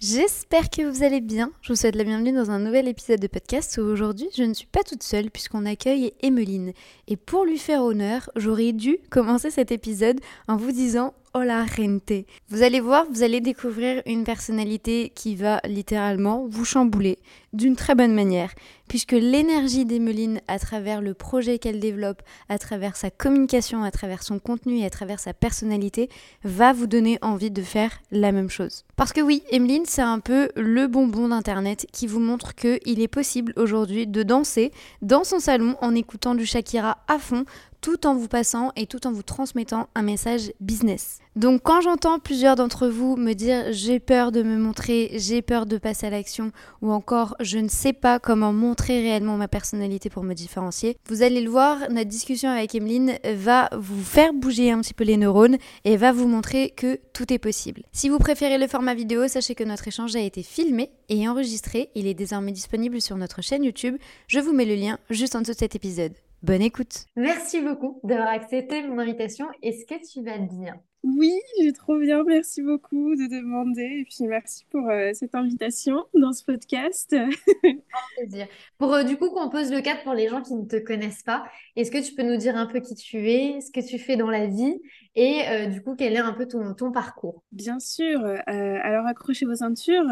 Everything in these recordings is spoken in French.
J'espère que vous allez bien. Je vous souhaite la bienvenue dans un nouvel épisode de podcast où aujourd'hui je ne suis pas toute seule puisqu'on accueille Emeline. Et pour lui faire honneur, j'aurais dû commencer cet épisode en vous disant Hola gente. Vous allez voir, vous allez découvrir une personnalité qui va littéralement vous chambouler d'une très bonne manière, puisque l'énergie d'Emeline à travers le projet qu'elle développe, à travers sa communication, à travers son contenu et à travers sa personnalité, va vous donner envie de faire la même chose. Parce que oui, Emeline, c'est un peu le bonbon d'Internet qui vous montre qu'il est possible aujourd'hui de danser dans son salon en écoutant du Shakira à fond tout en vous passant et tout en vous transmettant un message business. Donc quand j'entends plusieurs d'entre vous me dire j'ai peur de me montrer, j'ai peur de passer à l'action ou encore je ne sais pas comment montrer réellement ma personnalité pour me différencier, vous allez le voir, notre discussion avec Emeline va vous faire bouger un petit peu les neurones et va vous montrer que tout est possible. Si vous préférez le format vidéo, sachez que notre échange a été filmé et enregistré, il est désormais disponible sur notre chaîne YouTube, je vous mets le lien juste en dessous de cet épisode. Bonne écoute. Merci beaucoup d'avoir accepté mon invitation. Est-ce que tu vas bien? Oui, je vais trop bien. Merci beaucoup de demander. Et puis merci pour euh, cette invitation dans ce podcast. Un plaisir. Pour euh, du coup qu'on pose le cadre pour les gens qui ne te connaissent pas, est-ce que tu peux nous dire un peu qui tu es, ce que tu fais dans la vie et euh, du coup quel est un peu ton, ton parcours? Bien sûr. alors accrochez vos ceintures.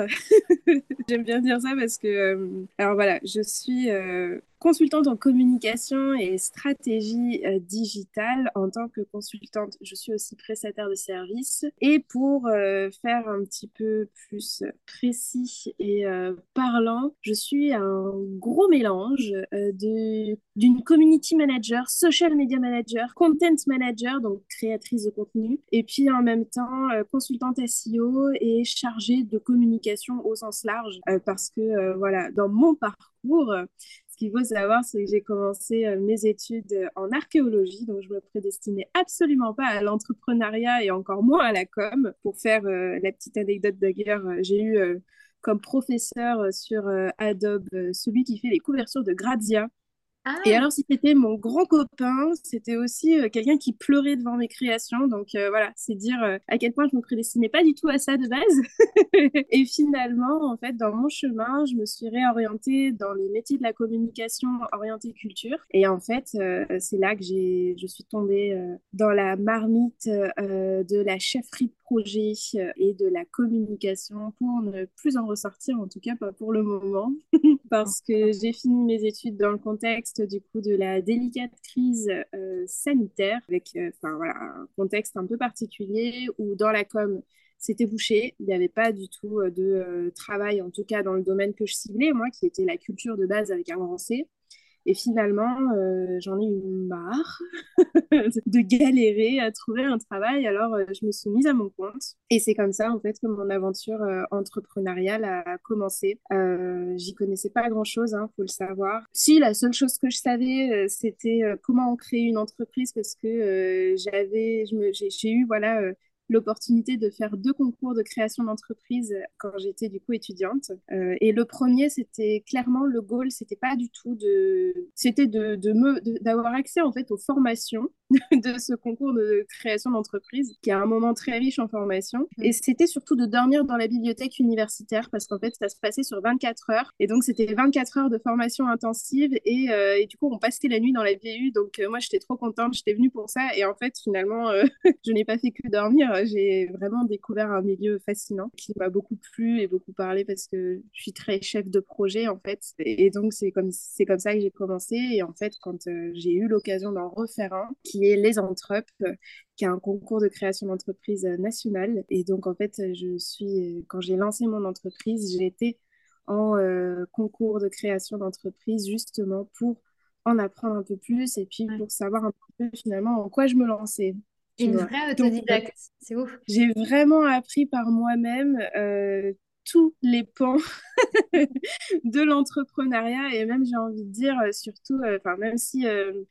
J'aime bien dire ça parce que, alors voilà, je suis consultante en communication et stratégie digitale. En tant que consultante, je suis aussi prestataire de services. Et pour euh, faire un petit peu plus précis et euh, parlant, je suis un gros mélange de d'une community manager, social media manager, content manager, donc créatrice de contenu, et puis en même temps consultante SEO et chargée de communication au sens large, parce que voilà, dans mon parcours, ce qu'il faut savoir, c'est que j'ai commencé euh, mes études euh, en archéologie, donc je me prédestinais absolument pas à l'entrepreneuriat et encore moins à la com. Pour faire euh, la petite anecdote d'ailleurs, j'ai eu comme professeur sur Adobe celui qui fait les couvertures de Grazia, et ah. alors, si c'était mon grand copain, c'était aussi euh, quelqu'un qui pleurait devant mes créations. Donc euh, voilà, c'est dire euh, à quel point je me prédestinais pas du tout à ça de base. et finalement, en fait, dans mon chemin, je me suis réorientée dans les métiers de la communication orientée culture. Et en fait, c'est là que j'ai, je suis tombée dans la marmite de la chefferie de projet et de la communication pour ne plus en ressortir, en tout cas pas pour le moment, parce que j'ai fini mes études dans le contexte du coup de la délicate crise euh, sanitaire avec euh, voilà un contexte un peu particulier où dans la com c'était bouché, il n'y avait pas du tout euh, de travail en tout cas dans le domaine que je ciblais moi qui était la culture de base avec un grand C. Et finalement, euh, j'en ai eu marre de galérer à trouver un travail. Alors, euh, je me suis mise à mon compte. Et c'est comme ça, en fait, que mon aventure euh, entrepreneuriale a commencé. J'y connaissais pas grand-chose, hein, faut le savoir. Si, la seule chose que je savais, c'était comment créer une entreprise parce que j'avais, j'ai eu, voilà, l'opportunité de faire deux concours de création d'entreprise quand j'étais du coup étudiante. Euh, et le premier, c'était clairement le goal, c'était pas du tout de, c'était de, de me, d'avoir accès en fait aux formations de ce concours de création d'entreprise, qui est un moment très riche en formation. Mm. Et c'était surtout de dormir dans la bibliothèque universitaire parce qu'en fait, ça se passait sur 24 heures. Et donc, c'était 24 heures de formation intensive et, euh, et, du coup, on passait la nuit dans la BU. Donc, euh, moi, j'étais trop contente, j'étais venue pour ça. Et en fait, finalement, je n'ai pas fait que dormir j'ai vraiment découvert un milieu fascinant qui m'a beaucoup plu et beaucoup parlé parce que je suis très chef de projet en fait. Et donc c'est comme c'est comme ça que j'ai commencé. Et en fait, quand euh, j'ai eu l'occasion d'en refaire un, qui est les Entrep, qui est un concours de création d'entreprise nationale. Et donc en fait, je suis quand j'ai lancé mon entreprise, j'ai été en euh, concours de création d'entreprise justement pour en apprendre un peu plus et puis pour savoir un peu finalement en quoi je me lançais. Une vraie autodidacte, c'est ouf. J'ai vraiment appris par moi-même. Euh, tous les pans de l'entrepreneuriat et même j'ai envie de dire surtout, enfin même si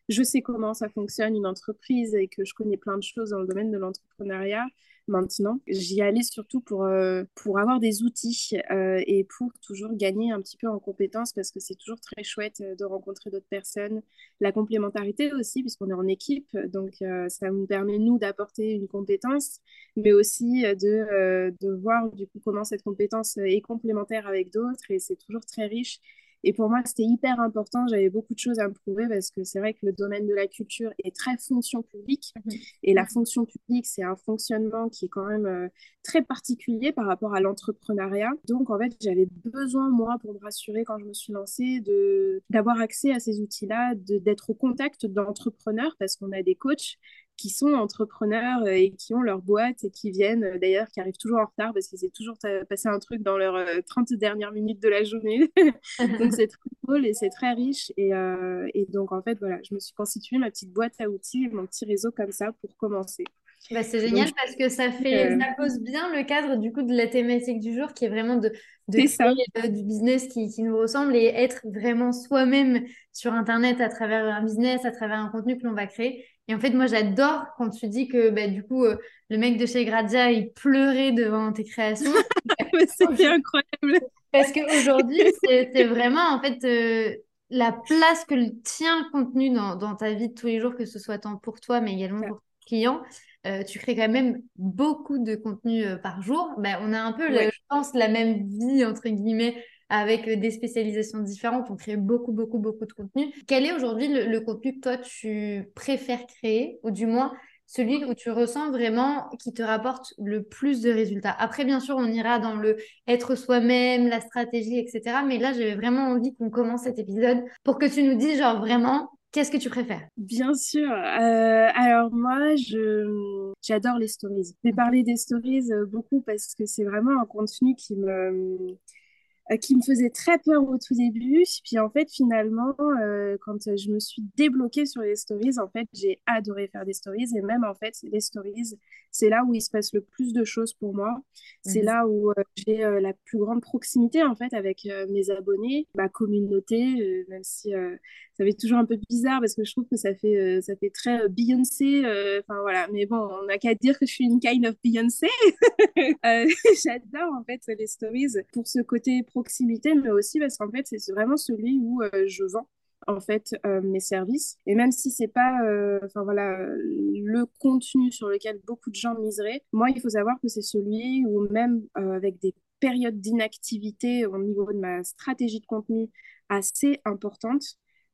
je sais comment ça fonctionne une entreprise et que je connais plein de choses dans le domaine de l'entrepreneuriat, maintenant. J'y allais surtout pour, euh, pour avoir des outils euh, et pour toujours gagner un petit peu en compétences parce que c'est toujours très chouette euh, de rencontrer d'autres personnes. La complémentarité aussi, puisqu'on est en équipe, donc ça nous permet, nous, d'apporter une compétence, mais aussi de, de voir du coup comment cette compétence est complémentaire avec d'autres et c'est toujours très riche. Et pour moi, c'était hyper important. J'avais beaucoup de choses à me prouver parce que c'est vrai que le domaine de la culture est très fonction publique. Mhm. Et la fonction publique, c'est un fonctionnement qui est quand même euh, très particulier par rapport à l'entrepreneuriat. Donc, en fait, j'avais besoin, moi, pour me rassurer quand je me suis lancée, d'avoir accès à ces outils-là, d'être au contact d'entrepreneurs parce qu'on a des coachs qui sont entrepreneurs euh, et qui ont leur boîte et qui viennent, euh, d'ailleurs, qui arrivent toujours en retard parce qu'ils ont toujours passé un truc dans leurs 30 euh, dernières minutes de la journée. donc, c'est très cool et c'est très riche. Et, et, donc, en fait, voilà, je me suis constituée ma petite boîte à outils, mon petit réseau comme ça pour commencer. Bah, c'est génial parce que ça fait ça pose bien le cadre du coup de la thématique du jour qui est vraiment de, de créer du business qui, qui, nous ressemble et être vraiment soi-même sur internet à travers un business, à travers un contenu que l'on va créer. Et en fait, moi, j'adore quand tu dis que bah, du coup, euh, le mec de chez Grazia, il pleurait devant tes créations. c'est incroyable. Parce qu'aujourd'hui, c'est vraiment en fait euh, la place que tient le contenu dans, dans, ta vie de tous les jours, que ce soit tant pour toi, mais également pour tes clients. Euh, tu crées quand même beaucoup de contenu par jour. Ben, on a un peu, je pense, la même vie, entre guillemets, avec des spécialisations différentes. On crée beaucoup, beaucoup, beaucoup de contenu. Quel est aujourd'hui le, contenu que toi, tu préfères créer, ou du moins celui où tu ressens vraiment qui te rapporte le plus de résultats? Après, bien sûr, on ira dans le être soi-même, la stratégie, etc. Mais là, j'avais vraiment envie qu'on commence cet épisode pour que tu nous dises, genre, vraiment, Qu'est-ce que tu préfères? Bien sûr. Euh, alors moi, je j'adore les stories. Je vais parler des stories euh, beaucoup parce que c'est vraiment un contenu qui me euh, qui me faisait très peur au tout début. Puis en fait, finalement, euh, quand je me suis débloquée sur les stories, en fait, j'ai adoré faire des stories. Et même en fait, les stories, c'est là où il se passe le plus de choses pour moi. C'est mhm. là où euh, j'ai la plus grande proximité en fait avec mes abonnés, ma communauté, même si ça fait toujours un peu bizarre parce que je trouve que ça fait, ça fait très Beyoncé. Enfin voilà, mais bon, on n'a qu'à dire que je suis une kind of Beyoncé. J'adore en fait les stories pour ce côté proximité, mais aussi parce qu'en fait, c'est vraiment celui où euh, je vends en fait euh, mes services. Et même si c'est pas euh, enfin voilà le contenu sur lequel beaucoup de gens miseraient moi il faut savoir que c'est celui où même avec des périodes d'inactivité au niveau de ma stratégie de contenu assez importante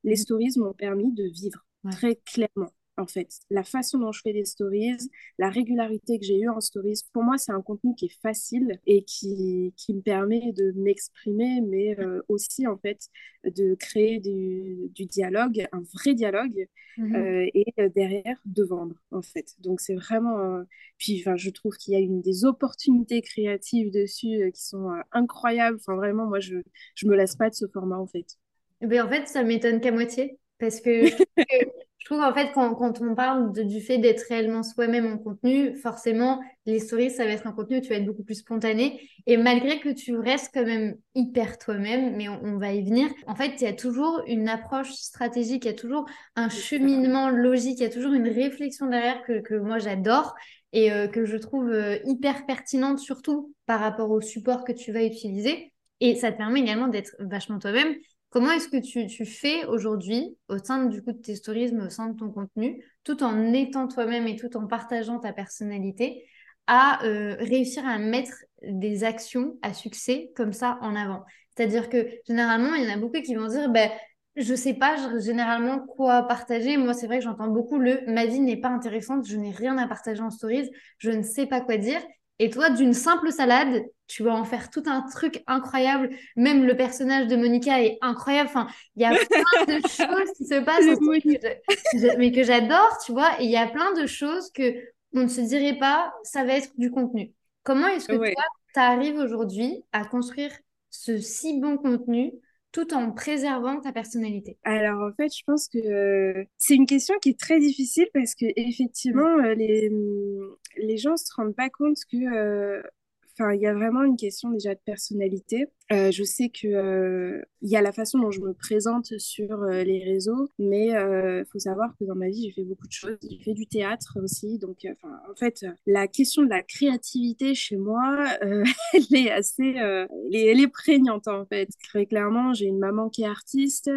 les mmh. stories m'ont permis de vivre très clairement en fait. La façon dont je fais des stories, la régularité que j'ai eue en stories, pour moi, c'est un contenu qui est facile et qui, qui me permet de m'exprimer, mais euh, aussi, en fait, de créer du, du dialogue, un vrai dialogue, mhm. euh, et euh, derrière, de vendre, en fait. Donc, c'est vraiment... Puis, je trouve qu'il y a une des opportunités créatives dessus qui sont incroyables. Enfin, vraiment, moi, je ne me lasse pas de ce format, en fait. Mais en fait, ça m'étonne qu'à moitié. Parce que je trouve en fait quand, quand on parle du fait d'être réellement soi-même en contenu, forcément les stories ça va être un contenu où tu vas être beaucoup plus spontané et malgré que tu restes quand même hyper toi-même, mais on, va y venir. En fait, il y a toujours une approche stratégique, il y a toujours un cheminement logique, il y a toujours une réflexion derrière que, que moi j'adore et euh, que je trouve euh, hyper pertinente surtout par rapport au support que tu vas utiliser. Et ça te permet également d'être vachement toi-même Comment est-ce que tu, fais aujourd'hui au sein du coup de tes stories, au sein de ton contenu, tout en étant toi-même et tout en partageant ta personnalité, à euh, réussir à mettre des actions à succès comme ça en avant? C'est-à-dire que généralement, il y en a beaucoup qui vont dire, ben, je sais pas généralement quoi partager. Moi, c'est vrai que j'entends beaucoup le ma vie n'est pas intéressante, je n'ai rien à partager en stories, je ne sais pas quoi dire. Et toi, d'une simple salade, tu vas en faire tout un truc incroyable. Même le personnage de Monica est incroyable. Enfin, il y a plein de choses qui se passent, en mais que j'adore, tu vois. Et il y a plein de choses que on ne se dirait pas, ça va être du contenu. Comment est-ce que toi, tu arrives aujourd'hui à construire ce si bon contenu tout en préservant ta personnalité Alors en fait, je pense que euh, c'est une question qui est très difficile parce que effectivement, mm. euh, les, les gens se rendent pas compte que euh, enfin, il y a vraiment une question déjà de personnalité. Euh, je sais que euh, il y a la façon dont je me présente sur euh, les réseaux, mais il faut savoir que dans ma vie, j'ai fait beaucoup de choses. J'ai fait du théâtre aussi, donc en fait, la question de la créativité chez moi, elle est assez, elle est, prégnante en fait. Très clairement, j'ai une maman qui est artiste.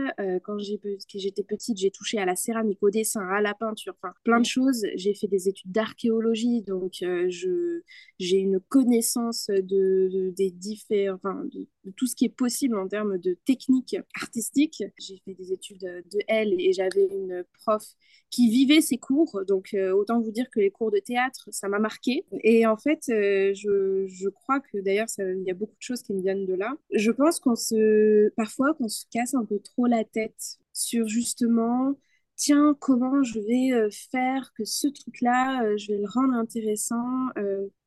quand j'étais petite, j'ai touché à la céramique, au dessin, à la peinture, enfin plein de choses. J'ai fait des études d'archéologie, donc j'ai une connaissance de, des différents, tout ce qui est possible en termes de technique artistique. J'ai fait des études de L et j'avais une prof qui vivait ses cours, donc euh, autant vous dire que les cours de théâtre, ça m'a marqué. Et en fait, euh, je, je, crois que d'ailleurs, il y a beaucoup de choses qui me viennent de là. Je pense qu'on se, parfois, qu'on se casse un peu trop la tête sur justement tiens, comment je vais faire que ce truc-là, je vais le rendre intéressant.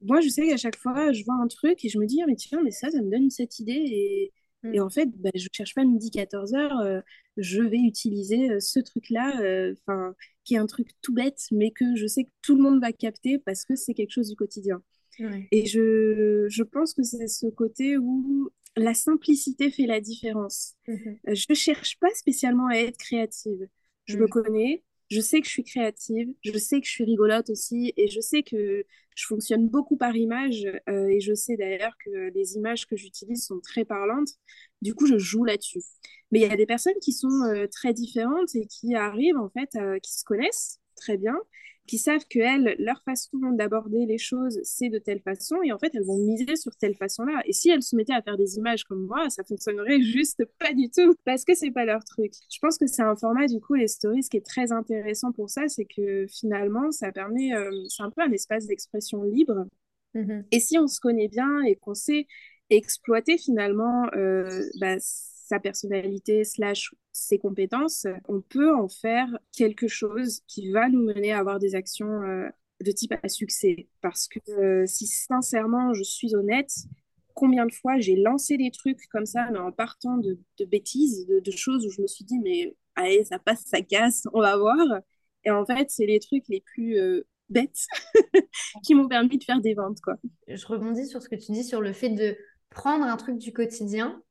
Moi, je sais qu'à chaque fois, je vois un truc et je me dis, ah, mais tiens, mais ça, ça me donne cette idée. Et, mm. et en fait, bah, je ne cherche pas midi 14 heures, je vais utiliser ce truc-là, enfin, qui est un truc tout bête, mais que je sais que tout le monde va capter parce que c'est quelque chose du quotidien. Et je, je pense que c'est ce côté où la simplicité fait la différence. Mm-hmm. Je ne cherche pas spécialement à être créative je me mm. connais, je sais que je suis créative, je sais que je suis rigolote aussi, et je sais que je fonctionne beaucoup par image, euh, et je sais d'ailleurs que les images que j'utilise sont très parlantes. Du coup, je joue là-dessus. Mais il y a des personnes qui sont euh, très différentes et qui arrivent, en fait, qui se connaissent très bien, qui savent que elles, leur façon d'aborder les choses, c'est de telle façon, et en fait, elles vont miser sur telle façon-là. Et si elles se mettaient à faire des images comme moi, ça fonctionnerait juste pas du tout, parce que c'est pas leur truc. Je pense que c'est un format, du coup, les stories, qui est très intéressant pour ça, c'est que finalement, ça permet, euh, c'est un peu un espace d'expression libre. Mm-hmm. Et si on se connaît bien et qu'on sait exploiter finalement euh, bah, sa personnalité slash ses compétences, on peut en faire quelque chose qui va nous mener à avoir des actions euh, de type à succès. Parce que euh, si sincèrement je suis honnête, combien de fois j'ai lancé des trucs comme ça, mais en partant de, bêtises, de, choses où je me suis dit, mais allez, ça passe, ça casse, on va voir. Et en fait, c'est les trucs les plus euh, bêtes qui m'ont permis de faire des ventes. Quoi. Je rebondis sur ce que tu dis sur le fait de prendre un truc du quotidien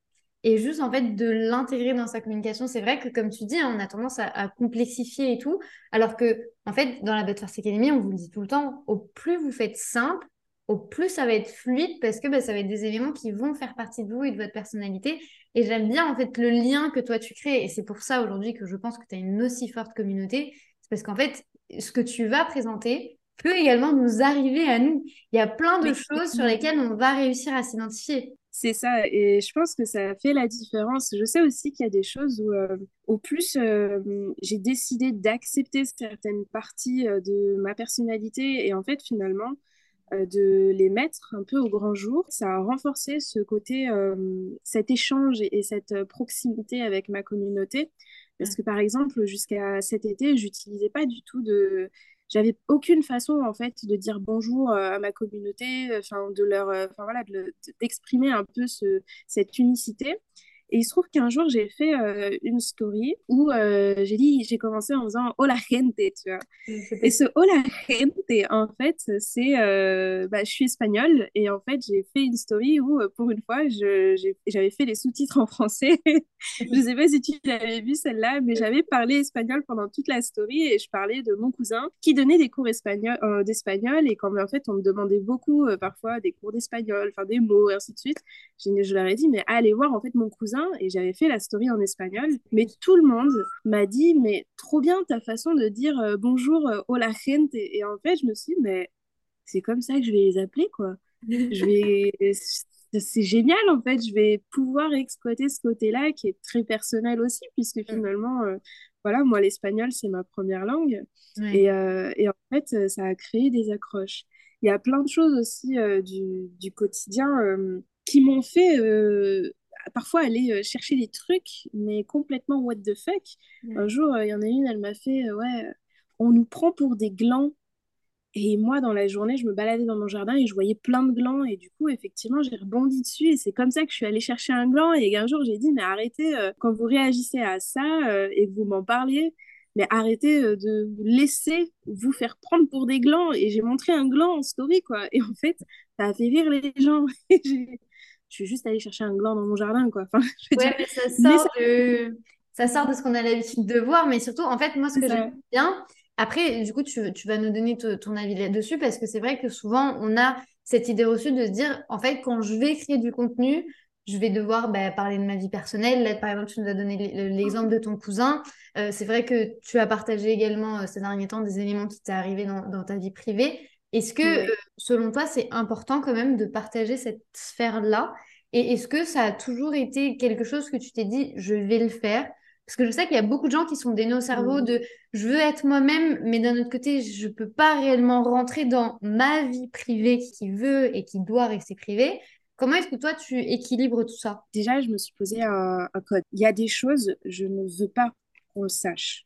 et juste en fait de l'intégrer dans sa communication. C'est vrai que comme tu dis, hein, on a tendance à, complexifier et tout, alors que en fait dans la But First Academy, on vous le dit tout le temps, au plus vous faites simple, au plus ça va être fluide parce que bah, ça va être des éléments qui vont faire partie de vous et de votre personnalité. Et j'aime bien en fait le lien que toi tu crées. Et c'est pour ça aujourd'hui que je pense que tu as une aussi forte communauté. C'est parce qu'en fait, ce que tu vas présenter peut également nous arriver à nous. Il y a plein de choses sur lesquelles on va réussir à s'identifier. C'est ça, et je pense que ça fait la différence. Je sais aussi qu'il y a des choses où, euh, au plus euh, j'ai décidé d'accepter certaines parties euh, de ma personnalité et en fait, finalement, de les mettre un peu au grand jour, ça a renforcé ce côté, cet échange et, cette proximité avec ma communauté. Parce que par exemple, jusqu'à cet été, j'utilisais pas du tout de j'avais aucune façon en fait de dire bonjour euh, à ma communauté, enfin de leur, euh, enfin voilà, d'exprimer un peu ce, cette unicité. Et il se trouve qu'un jour, j'ai fait euh, une story où euh, j'ai dit, j'ai commencé en faisant Hola gente, tu vois. Et ce Hola gente, en fait, c'est, euh, bah, je suis espagnole et en fait, j'ai fait une story où, pour une fois, j'avais fait les sous-titres en français. je sais pas si tu l'avais vu celle-là, mais j'avais parlé espagnol pendant toute la story et je parlais de mon cousin qui donnait des cours espagnol, d'espagnol et quand en fait, on me demandait beaucoup parfois des cours d'espagnol, enfin des mots et ainsi de suite, je leur ai dit, mais allez voir en fait mon cousin et j'avais fait la story en espagnol. Mais tout le monde m'a dit, mais trop bien ta façon de dire euh, bonjour, euh, hola gente. Et, en fait, je me suis dit, mais c'est comme ça que je vais les appeler, quoi. je vais... C'est génial, en fait. Je vais pouvoir exploiter ce côté-là qui est très personnel aussi, puisque mm. finalement, euh, voilà, moi, l'espagnol, c'est ma première langue. Et, et, en fait, ça a créé des accroches. Il y a plein de choses aussi du, du, quotidien qui m'ont fait parfois aller euh, chercher des trucs, mais complètement what the fuck. Un jour, euh, il y en a une, elle m'a fait, euh, ouais, on nous prend pour des glands. Et moi, dans la journée, je me baladais dans mon jardin et je voyais plein de glands. Et du coup, effectivement, j'ai rebondi dessus. Et c'est comme ça que je suis allée chercher un gland. Et un jour, j'ai dit, mais arrêtez, quand vous réagissez à ça et que vous m'en parliez, mais arrêtez de laisser vous faire prendre pour des glands. Et j'ai montré un gland en story, quoi. Et en fait, ça a fait rire les gens. je suis juste allée chercher un gland dans mon jardin, quoi. Enfin, je ouais, mais ça sort, De... ça sort de ce qu'on a l'habitude de voir. Mais surtout, en fait, moi, ce que j'aime bien, après, du coup, tu, tu vas nous donner ton avis là-dessus parce que c'est vrai que souvent, on a cette idée reçue de se dire, en fait, quand je vais créer du contenu, je vais devoir bah, parler de ma vie personnelle. Là, par exemple, tu nous as donné l'exemple de ton cousin. Euh, c'est vrai que tu as partagé également euh, ces derniers temps des éléments qui t'est arrivé dans, ta vie privée. Est-ce que, euh, selon toi, c'est important quand même de partager cette sphère-là? Et est-ce que ça a toujours été quelque chose que tu t'es dit, je vais le faire? Parce que je sais qu'il y a beaucoup de gens qui sont des au cerveau de je veux être moi-même, mais d'un autre côté, je ne peux pas réellement rentrer dans ma vie privée qui veut et qui doit rester privée. Comment est-ce que toi, tu équilibres tout ça? Déjà, je me suis posé un, code. Il y a des choses, je ne veux pas qu'on le sache.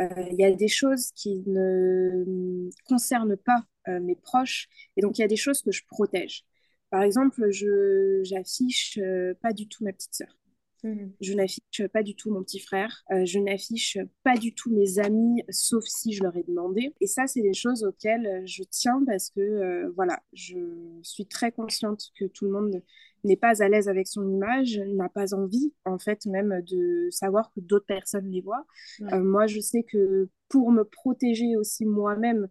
Euh, il y a des choses qui ne concernent pas mes proches. Et donc, il y a des choses que je protège. Par exemple, je j'affiche euh, pas du tout ma petite sœur. Mhm. Je n'affiche pas du tout mon petit frère. Euh, je n'affiche pas du tout mes amis, sauf si je leur ai demandé. Et ça, c'est des choses auxquelles je tiens parce que, euh, voilà, je suis très consciente que tout le monde n'est pas à l'aise avec son image, n'a pas envie, en fait, même de savoir que d'autres personnes les voient. Euh, moi, je sais que pour me protéger aussi moi-même,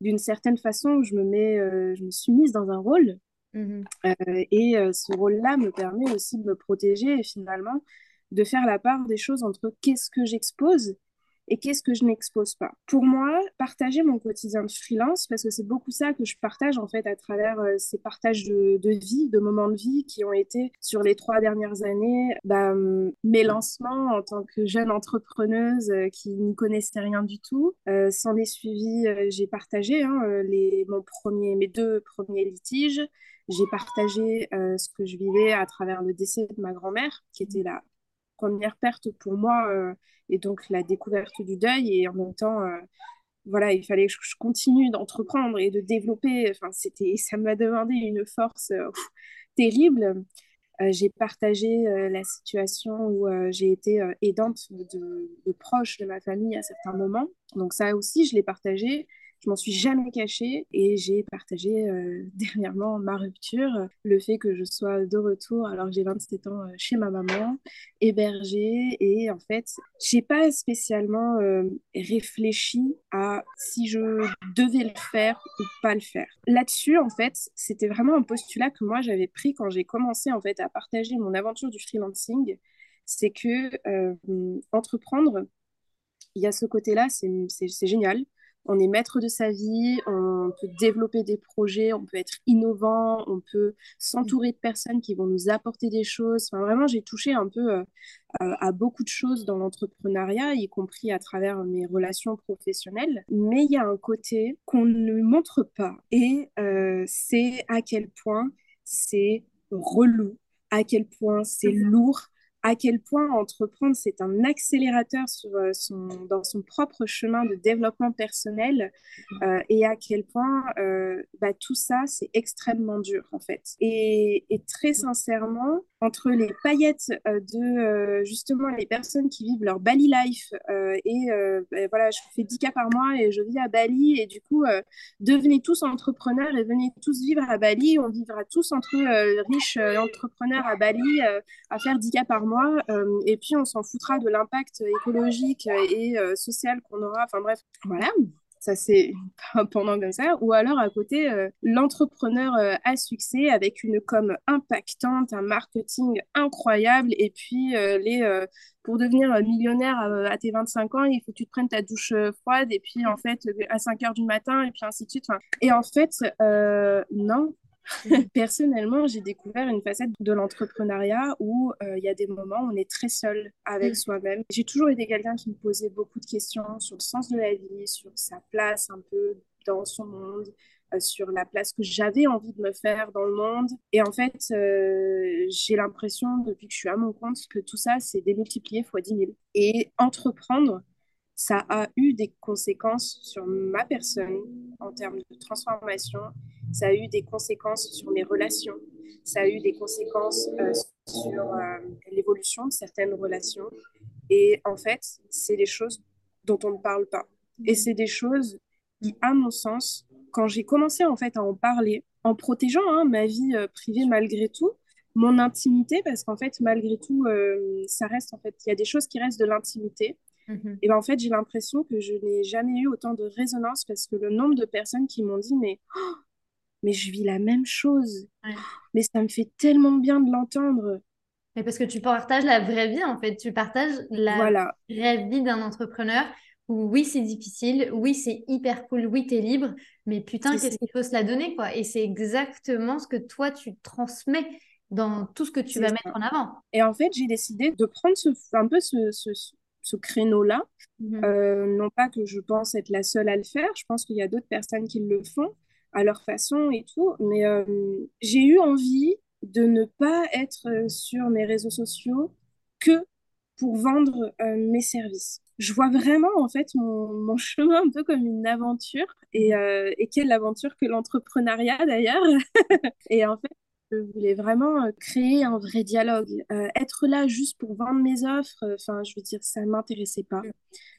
d'une certaine façon, je me mets, je me suis mise dans un rôle. Mmh euh, et euh, ce rôle-là me permet aussi de me protéger et finalement de faire la part des choses entre qu'est-ce que j'expose et qu'est-ce que je n'expose pas? Pour moi, partager mon quotidien de freelance, parce que c'est beaucoup ça que je partage en fait à travers euh, ces partages de, vie, de moments de vie qui ont été sur les trois dernières années bah, mes lancements en tant que jeune entrepreneuse qui n'y connaissait rien du tout. S'en est suivi, j'ai partagé hein, les, mon premier, mes deux premiers litiges. J'ai partagé euh, ce que je vivais à travers le décès de ma grand-mère, qui était la première perte pour moi, euh, et donc la découverte du deuil. Et en même temps, euh, voilà, il fallait que je continue d'entreprendre et de développer. Enfin, c'était, ça m'a demandé une force terrible. j'ai partagé la situation où j'ai été aidante de, de, proches de ma famille à certains moments. Donc ça aussi, je l'ai partagé. Je m'en suis jamais cachée et j'ai partagé euh, dernièrement ma rupture, le fait que je sois de retour alors que j'ai 27 ans euh, chez ma maman, hébergée et en fait, j'ai pas spécialement euh, réfléchi à si je devais le faire ou pas le faire. Là-dessus, en fait, c'était vraiment un postulat que moi j'avais pris quand j'ai commencé en fait à partager mon aventure du freelancing, c'est que entreprendre, il y a ce côté-là, c'est génial on est maître de sa vie, on peut développer des projets, on peut être innovant, on peut s'entourer de personnes qui vont nous apporter des choses. Enfin, vraiment, j'ai touché un peu euh, à beaucoup de choses dans l'entrepreneuriat, y compris à travers mes relations professionnelles. Mais il y a un côté qu'on ne montre pas et euh, c'est à quel point c'est relou, à quel point c'est lourd, à quel point entreprendre, c'est un accélérateur sur euh, son, dans son propre chemin de développement personnel euh, et à quel point euh, bah, tout ça, c'est extrêmement dur en fait. Et, et, très sincèrement, entre les paillettes de justement les personnes qui vivent leur Bali life et bah, voilà, je fais 10 cas par mois et je vis à Bali et du coup, devenez tous entrepreneurs et venez tous vivre à Bali. On vivra tous entre riches entrepreneurs à Bali à faire 10 cas par mois euh, et puis on s'en foutra de l'impact écologique et euh, social qu'on aura. Enfin bref, voilà ça c'est pendant comme ça, ou alors à côté, euh, l'entrepreneur à succès avec une com impactante, un marketing incroyable, et puis les, pour devenir millionnaire à, tes 25 ans, il faut que tu te prennes ta douche froide, et puis en fait, à 5 heures du matin, et puis ainsi de suite. Et en fait, non, Personnellement, j'ai découvert une facette de l'entrepreneuriat où euh, il y a des moments où on est très seul avec mm. soi-même. J'ai toujours été quelqu'un qui me posait beaucoup de questions sur le sens de la vie, sur sa place un peu dans son monde, euh, sur la place que j'avais envie de me faire dans le monde. Et en fait, euh, j'ai l'impression, depuis que je suis à mon compte, que tout ça, c'est démultiplié fois 10 000. Et entreprendre, ça a eu des conséquences sur ma personne en termes de transformation ça a eu des conséquences sur mes relations, ça a eu des conséquences euh, sur euh, l'évolution de certaines relations. Et en fait, c'est des choses dont on ne parle pas. Et c'est des choses qui, à mon sens, quand j'ai commencé en fait à en parler, en protégeant hein, ma vie euh, privée malgré tout, mon intimité, parce qu'en fait, malgré tout, ça reste en fait, il y a des choses qui restent de l'intimité. Mhm. Et ben, en fait, j'ai l'impression que je n'ai jamais eu autant de résonance parce que le nombre de personnes qui m'ont dit, mais, oh, mais je vis la même chose. Mais ça me fait tellement bien de l'entendre. Mais parce que tu partages la vraie vie, en fait. Tu partages la vraie vie d'un entrepreneur où oui, c'est difficile, oui, c'est hyper cool, oui, tu es libre, mais putain, qu'est-ce qu'il faut se la donner, quoi. Et c'est exactement ce que toi, tu transmets dans tout ce que tu vas mettre en avant. Et en fait, j'ai décidé de prendre ce, un peu ce, ce, ce créneau-là. Mhm. Euh, non pas que je pense être la seule à le faire, je pense qu'il y a d'autres personnes qui le font à leur façon et tout, mais euh, j'ai eu envie de ne pas être euh, sur mes réseaux sociaux que pour vendre mes services. Je vois vraiment en fait mon, mon, chemin un peu comme une aventure et, et quelle aventure que l'entrepreneuriat d'ailleurs. et en fait, je voulais vraiment euh, créer un vrai dialogue. Euh, être là juste pour vendre mes offres, euh, enfin, je veux dire, ça ne m'intéressait pas.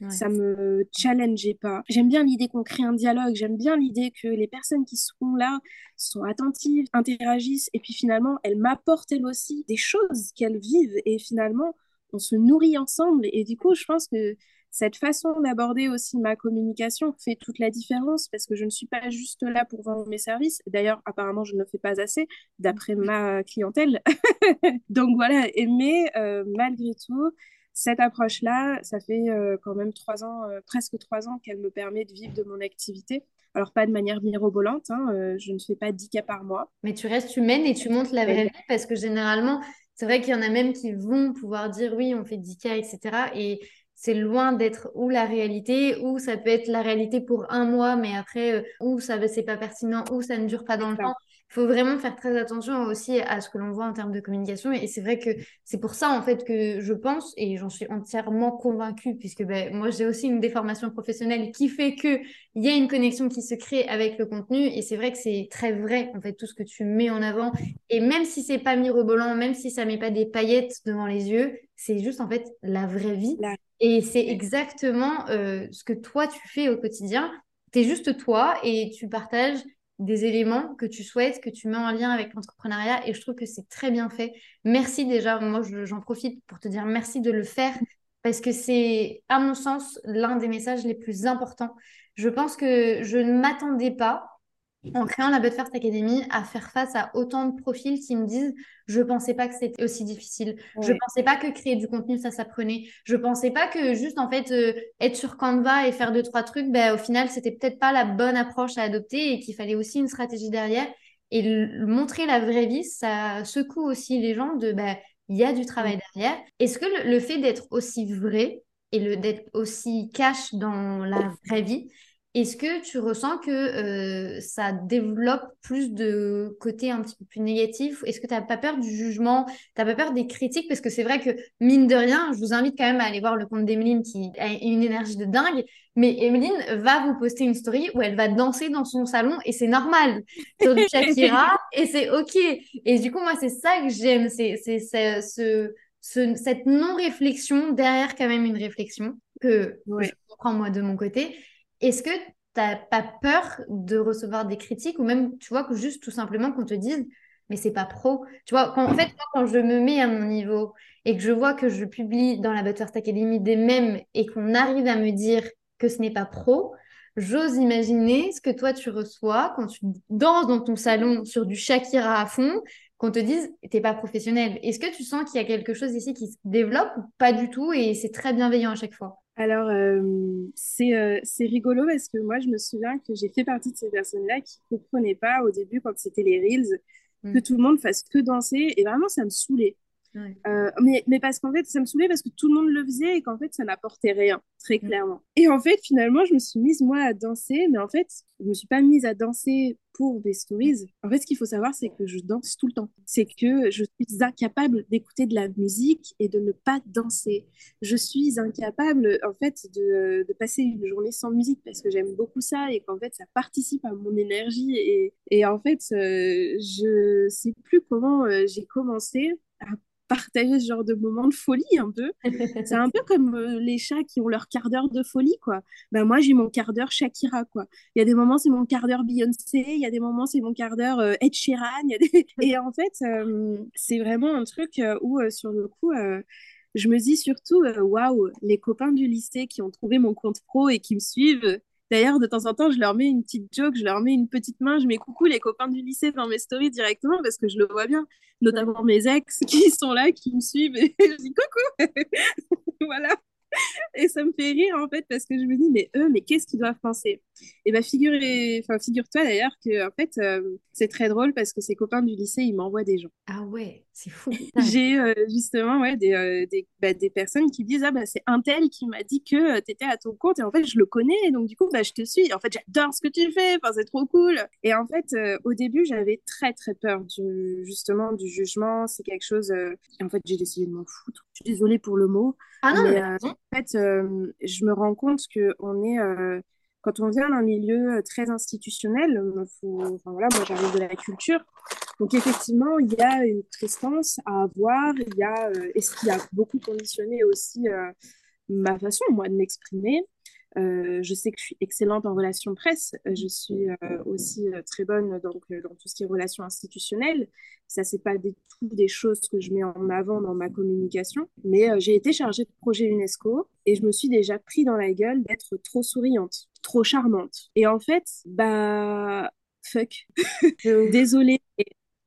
Ça me challengeait pas. J'aime bien l'idée qu'on crée un dialogue. J'aime bien l'idée que les personnes qui seront là sont attentives, interagissent, et puis finalement, elles m'apportent elles aussi des choses qu'elles vivent. Et finalement, on se nourrit ensemble. Et du coup, je pense que cette façon d'aborder aussi ma communication fait toute la différence parce que je ne suis pas juste là pour vendre mes services. D'ailleurs, apparemment, je ne fais pas assez d'après ma clientèle. Donc voilà, mais euh, malgré tout, cette approche-là, ça fait euh, quand même trois ans, euh, presque trois ans qu'elle me permet de vivre de mon activité. Alors, pas de manière mirobolante, hein, je ne fais pas 10 cas par mois. Mais tu restes humaine et tu montes la vraie vie parce que généralement, c'est vrai qu'il y en a même qui vont pouvoir dire oui, on fait 10 cas, etc. Et c'est loin d'être ou la réalité, ou ça peut être la réalité pour un mois, mais après, euh, ou ça c'est pas pertinent, ou ça ne dure pas dans le temps. Il faut vraiment faire très attention aussi à ce que l'on voit en termes de communication. Et c'est vrai que c'est pour ça, en fait, que je pense, et j'en suis entièrement convaincue, puisque ben, moi, j'ai aussi une déformation professionnelle qui fait qu'il y a une connexion qui se crée avec le contenu. Et c'est vrai que c'est très vrai, en fait, tout ce que tu mets en avant. Et même si c'est pas mirobolant, même si ça met pas des paillettes devant les yeux, c'est juste, en fait, la vraie vie. Et c'est exactement euh, ce que toi, tu fais au quotidien. Tu es juste toi et tu partages des éléments que tu souhaites, que tu mets en lien avec l'entrepreneuriat et je trouve que c'est très bien fait. Merci déjà, moi j'en profite pour te dire merci de le faire parce que c'est à mon sens l'un des messages les plus importants. Je pense que je ne m'attendais pas en créant la But First Academy, à faire face à autant de profils qui me disent je pensais pas que c'était aussi difficile. Je pensais pas que créer du contenu ça s'apprenait. Je pensais pas que juste en fait euh, être sur Canva et faire deux trois trucs, ben, au final c'était peut-être pas la bonne approche à adopter et qu'il fallait aussi une stratégie derrière. Et montrer la vraie vie, ça secoue aussi les gens de ben, il y a du travail derrière. Est-ce que le, le fait d'être aussi vrai et le d'être aussi cash dans la vraie vie, est-ce que tu ressens que euh, ça développe plus de côté un petit peu plus négatif? Est-ce que tu n'as pas peur du jugement? Tu n'as pas peur des critiques? Parce que c'est vrai que, mine de rien, je vous invite quand même à aller voir le compte d'Emeline qui a une énergie de dingue. Mais Emeline va vous poster une story où elle va danser dans son salon et c'est normal sur du Shakira et c'est OK. Et du coup, moi, c'est ça que j'aime. C'est ce, cette non-réflexion derrière quand même une réflexion que je comprends moi de mon côté. Est-ce que tu n'as pas peur de recevoir des critiques ou même, tu vois, que juste tout simplement qu'on te dise, mais c'est pas pro? Tu vois, en fait, quand je me mets à mon niveau et que je vois que je publie dans la Butterfly Academy des mêmes et qu'on arrive à me dire que ce n'est pas pro, j'ose imaginer ce que toi tu reçois quand tu danses dans ton salon sur du Shakira à fond, qu'on te dise t'es pas professionnel. Est-ce que tu sens qu'il y a quelque chose ici qui se développe ou pas du tout et c'est très bienveillant à chaque fois? Alors, euh, euh, c'est rigolo parce que moi, je me souviens que j'ai fait partie de ces personnes-là qui ne comprenaient pas au début, quand c'était les Reels, mm. que tout le monde fasse que danser. Et vraiment, ça me saoulait. Euh, mais, mais, parce qu'en fait, ça me saoulait parce que tout le monde le faisait et qu'en fait, ça n'apportait rien, très clairement. Et en fait, finalement, je me suis mise, moi, à danser, mais en fait, je ne me suis pas mise à danser pour des stories. En fait, ce qu'il faut savoir, c'est que je danse tout le temps. C'est que je suis incapable d'écouter de la musique et de ne pas danser. Je suis incapable, en fait, de, de passer une journée sans musique parce que j'aime beaucoup ça et qu'en fait, ça participe à mon énergie. Et, et en fait, euh, je sais plus comment euh, j'ai commencé à partager ce genre de moments de folie un peu. C'est un peu comme euh, les chats qui ont leur quart d'heure de folie, quoi. Ben, moi, j'ai mon quart d'heure Shakira, quoi. Il y a des moments, c'est mon quart d'heure Beyoncé, il y a des moments, c'est mon quart d'heure euh, Ed Sheeran. Et en fait, euh, c'est vraiment un truc où, sur le coup, je me dis surtout, waouh, les copains du lycée qui ont trouvé mon compte pro et qui me suivent, D'ailleurs, de temps en temps, je leur mets une petite joke, je leur mets une petite main, je mets coucou les copains du lycée dans mes stories directement parce que je le vois bien, notamment mes ex qui sont là, qui me suivent et je dis coucou. voilà. et ça me fait rire en fait parce que je me dis mais eux mais qu'est-ce qu'ils doivent penser? Et ben figure enfin figure-toi d'ailleurs que en fait euh, c'est très drôle parce que ses copains du lycée ils m'envoient des gens. Ah ouais c'est fou. J'ai euh, justement ouais des, euh, des, bah, des, personnes qui disent ah bah c'est un tel qui m'a dit que tu étais à ton compte et en fait je le connais donc du coup bah je te suis. En fait j'adore ce que tu fais enfin c'est trop cool. Et en fait au début j'avais très très peur du justement du jugement. C'est quelque chose et en fait j'ai décidé de m'en foutre. Je suis désolée pour le mot ah non, mais, fait, euh, je me rends compte que on est, euh, quand on vient d'un milieu euh, très institutionnel, faut, enfin, voilà, moi j'arrive de la culture, donc effectivement, il y a une prestance à avoir, il y a, et ce qui a beaucoup conditionné aussi ma façon, moi, de m'exprimer. Euh, je sais que je suis excellente en relations presse. Euh, je suis euh, aussi très bonne donc, dans tout ce qui est relations institutionnelles. Ça, c'est pas du tout des choses que je mets en avant dans ma communication. Mais j'ai été chargée de projet UNESCO et je me suis déjà pris dans la gueule d'être trop souriante, trop charmante. Et en fait, bah, fuck. Désolée.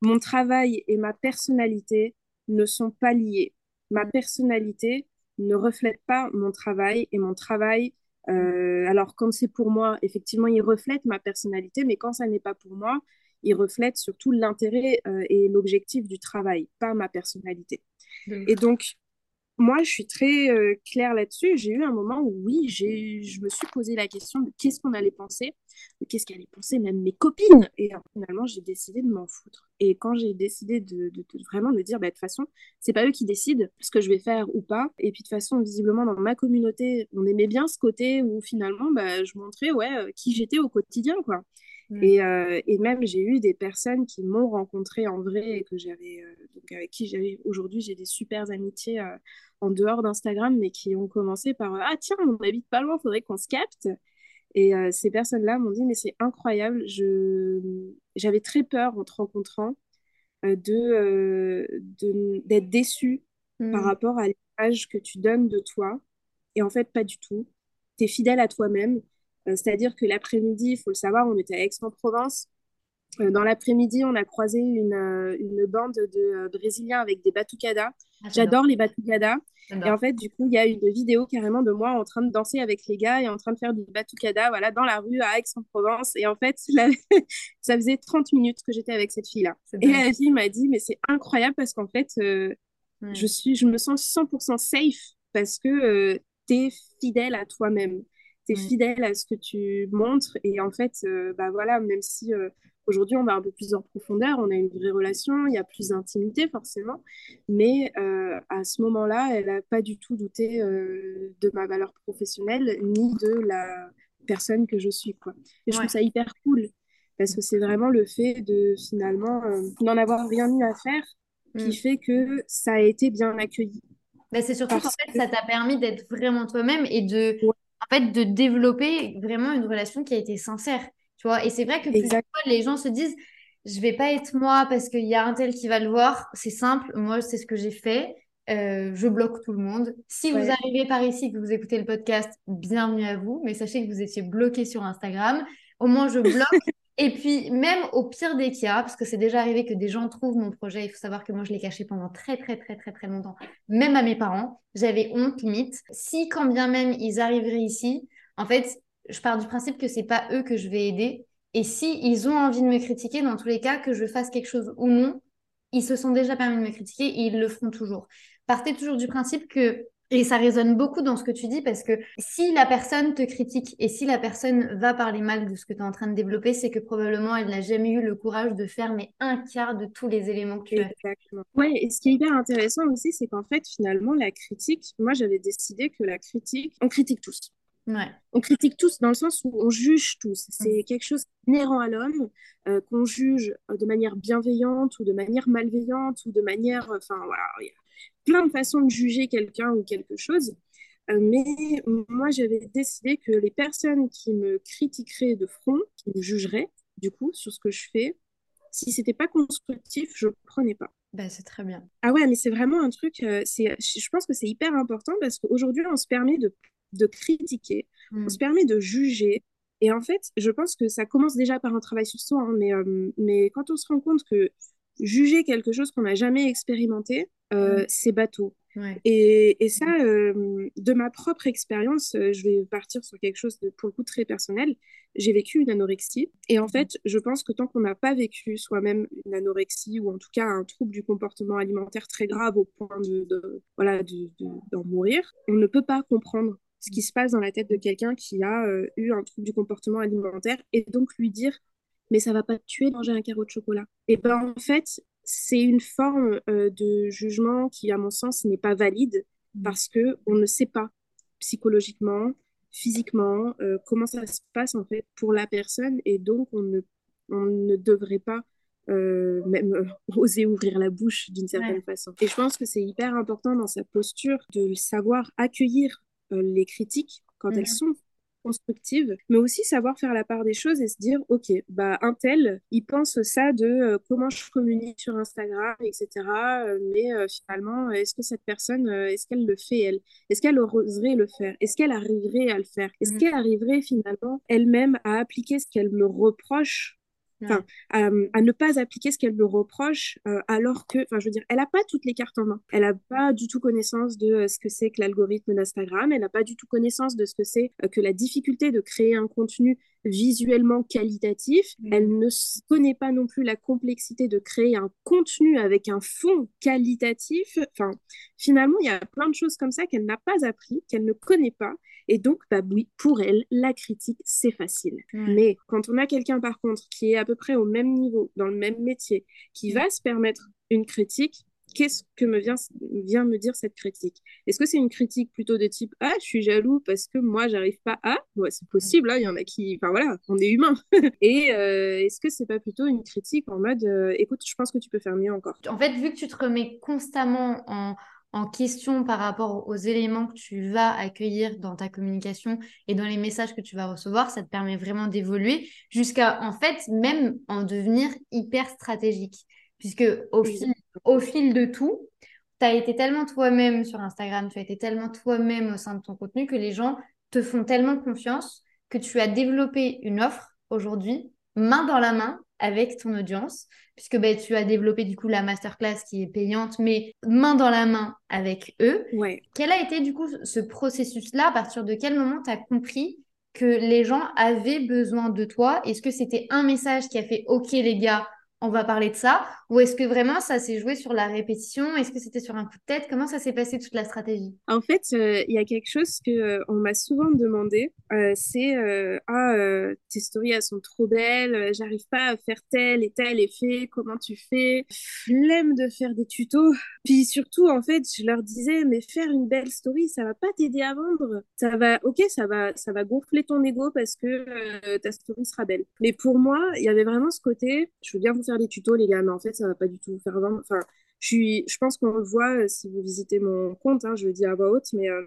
Mon travail et ma personnalité ne sont pas liés. Ma personnalité ne reflète pas mon travail et mon travail euh, alors, quand c'est pour moi, effectivement, il reflète ma personnalité, mais quand ça n'est pas pour moi, il reflète surtout l'intérêt euh, et l'objectif du travail, pas ma personnalité. Et donc, moi, je suis très euh, claire là-dessus. J'ai eu un moment où, oui, je me suis posé la question de qu'est-ce qu'on allait penser, de qu'est-ce qu'allaient penser même mes copines. Et finalement, j'ai décidé de m'en foutre. Et quand j'ai décidé de, vraiment me dire, bah, de toute façon, c'est pas eux qui décident ce que je vais faire ou pas. Et puis, de toute façon, visiblement, dans ma communauté, on aimait bien ce côté où finalement, bah, je montrais ouais, euh, qui j'étais au quotidien, quoi. Mm. Et, euh, et, même, j'ai eu des personnes qui m'ont rencontré en vrai et que j'avais, donc avec qui j'avais aujourd'hui, j'ai des super amitiés en dehors d'Instagram, mais qui ont commencé par Ah, tiens, on habite pas loin, faudrait qu'on se capte. Et euh, ces personnes-là m'ont dit Mais c'est incroyable, je... j'avais très peur en te rencontrant euh, de, euh, de, d'être déçue par hmm. rapport à l'image que tu donnes de toi. Et en fait, pas du tout. Tu es fidèle à toi-même. C'est-à-dire que l'après-midi, il faut le savoir, on était à Aix-en-Provence. Dans l'après-midi, on a croisé une, une bande de Brésiliens avec des batucadas. Ah, j'adore les batucadas. Et en fait, du coup, il y a une vidéo carrément de moi en train de danser avec les gars et en train de faire du batucada voilà, dans la rue à Aix-en-Provence. Et en fait, ça faisait 30 minutes que j'étais avec cette fille-là. Et la fille m'a dit, mais c'est incroyable parce qu'en fait, euh, je, suis, je me sens 100% safe parce que euh, tu es fidèle à toi-même. Tu es fidèle à ce que tu montres. Et en fait, euh, bah voilà, même si Aujourd'hui, on va un peu plus en profondeur, on a une vraie relation, il y a plus d'intimité forcément, mais euh, à ce moment-là, elle n'a pas du tout douté euh, de ma valeur professionnelle ni de la personne que je suis. Quoi. Et je trouve ça hyper cool, parce que c'est vraiment le fait de finalement euh, n'en avoir rien eu à faire qui mm. fait que ça a été bien accueilli. Mais c'est surtout qu'en fait, ça t'a permis d'être vraiment toi-même et de, fait, de développer vraiment une relation qui a été sincère. Tu vois, et c'est vrai que plus les gens se disent, je vais pas être moi parce qu'il y a un tel qui va le voir. C'est simple, moi, c'est ce que j'ai fait. Euh, je bloque tout le monde. Si vous arrivez par ici, que vous écoutez le podcast, bienvenue à vous. Mais sachez que vous étiez bloqué sur Instagram. Au moins, je bloque. Et puis, même au pire des cas, parce que c'est déjà arrivé que des gens trouvent mon projet, il faut savoir que moi, je l'ai caché pendant très, très, très, très, très longtemps, même à mes parents. J'avais honte, limite. Si, quand bien même ils arriveraient ici, en fait, je pars du principe que c'est pas eux que je vais aider. Et si ils ont envie de me critiquer, dans tous les cas, que je fasse quelque chose ou non, ils se sont déjà permis de me critiquer et ils le feront toujours. Partez toujours du principe que, et ça résonne beaucoup dans ce que tu dis, parce que si la personne te critique et si la personne va parler mal de ce que tu es en train de développer, c'est que probablement elle n'a jamais eu le courage de faire mais un quart de tous les éléments que tu Exactement. as. Ouais, et ce qui est hyper intéressant aussi, c'est qu'en fait, finalement, la critique, moi j'avais décidé que la critique, on critique tous. On critique tous dans le sens où on juge tous. C'est mm. quelque chose inhérent à l'homme, euh, qu'on juge euh, de manière bienveillante ou de manière malveillante ou de manière. Enfin, voilà. Plein de façons de juger quelqu'un ou quelque chose. Euh, mais moi, j'avais décidé que les personnes qui me critiqueraient de front, qui me jugeraient, du coup, sur ce que je fais, si c'était pas constructif, je prenais pas. Bah, c'est très bien. Ah ouais, mais c'est vraiment un truc, euh, c'est, je pense que c'est hyper important parce qu'aujourd'hui, on se permet de, de critiquer, on Mm. se permet de juger. Et en fait, je pense que ça commence déjà par un travail sur soi, hein, mais, euh, mais quand on se rend compte que juger quelque chose qu'on n'a jamais expérimenté, euh, Mm. c'est bateau. Ouais. Et, et ça, euh, de ma propre expérience, euh, je vais partir sur quelque chose de, pour le coup, très personnel. J'ai vécu une anorexie. Et en fait, je pense que tant qu'on n'a pas vécu soi-même une anorexie ou en tout cas un trouble du comportement alimentaire très grave au point de, de- voilà, de- de- d'en mourir, on ne peut pas comprendre ce qui se passe dans la tête de quelqu'un qui a euh, eu un trouble du comportement alimentaire et donc lui dire, mais ça va pas te tuer de manger un carreau de chocolat. Et ben en fait, c'est une forme euh, de jugement qui, à mon sens, n'est pas valide parce que on ne sait pas psychologiquement, physiquement, euh, comment ça se passe en fait pour la personne et donc on ne, on ne devrait pas euh, même euh, oser ouvrir la bouche d'une certaine Ouais. façon. Et je pense que c'est hyper important dans sa posture de savoir accueillir les critiques quand Mhm. elles sont constructives, mais aussi savoir faire la part des choses et se dire, ok, bah un tel, il pense ça de euh, comment je communique sur Instagram, etc. euh, mais euh, finalement, est-ce que cette personne, euh, est-ce qu'elle le fait elle? Est-ce qu'elle oserait le faire? Est-ce qu'elle arriverait à le faire? Est-ce Mhm. qu'elle arriverait finalement elle-même à appliquer ce qu'elle me reproche enfin, à, à ne pas appliquer ce qu'elle me reproche, euh, alors que, enfin, je veux dire, elle n'a pas toutes les cartes en main. Elle n'a pas du tout connaissance de euh, ce que c'est que l'algorithme d'Instagram. Elle n'a pas du tout connaissance de ce que c'est euh, que la difficulté de créer un contenu visuellement qualitatif. Mhm. Elle ne connaît pas non plus la complexité de créer un contenu avec un fond qualitatif. Enfin, finalement, il y a plein de choses comme ça qu'elle n'a pas appris, qu'elle ne connaît pas. Et donc, bah oui, pour elle, la critique, c'est facile. Mais quand on a quelqu'un, par contre, qui est à peu près au même niveau, dans le même métier, qui va se permettre une critique, qu'est-ce que me vient, vient me dire cette critique? Est-ce que c'est une critique plutôt de type Ah, je suis jaloux parce que moi, j'arrive pas à? Ouais, c'est possible, hein, il y en a qui. Enfin voilà, on est humain. Et euh, est-ce que c'est pas plutôt une critique en mode euh, Écoute, je pense que tu peux faire mieux encore? En fait, vu que tu te remets constamment en, en question par rapport aux éléments que tu vas accueillir dans ta communication et dans les messages que tu vas recevoir, ça te permet vraiment d'évoluer jusqu'à, en fait, même en devenir hyper stratégique. Puisque au fil, au fil de tout, tu as été tellement toi-même sur Instagram, tu as été tellement toi-même au sein de ton contenu que les gens te font tellement confiance que tu as développé une offre aujourd'hui, main dans la main, avec ton audience, puisque ben, tu as développé du coup la masterclass qui est payante, mais main dans la main avec eux. Ouais. Quel a été du coup ce processus-là? À partir de quel moment tu as compris que les gens avaient besoin de toi? Est-ce que c'était un message qui a fait OK les gars, on va parler de ça Ou est-ce que vraiment ça s'est joué sur la répétition? Est-ce que c'était sur un coup de tête? Comment ça s'est passé toute la stratégie? En fait, euh, il y a quelque chose que euh, m'a souvent demandé, euh, c'est ah tes stories elles sont trop belles, j'arrive pas à faire tel et tel effet, comment tu fais? Flemme de faire des tutos. Puis surtout en fait, je leur disais mais faire une belle story, ça va pas t'aider à vendre. Ça va, ok, ça va, ça va gonfler ton ego parce que ta story sera belle. Mais pour moi, il y avait vraiment ce côté, je veux bien vous faire des tutos les gars, mais en fait ça va pas du tout faire vendre. Enfin, je, suis, je pense qu'on le voit euh, si vous visitez mon compte, hein, je le dis à voix haute, mais euh,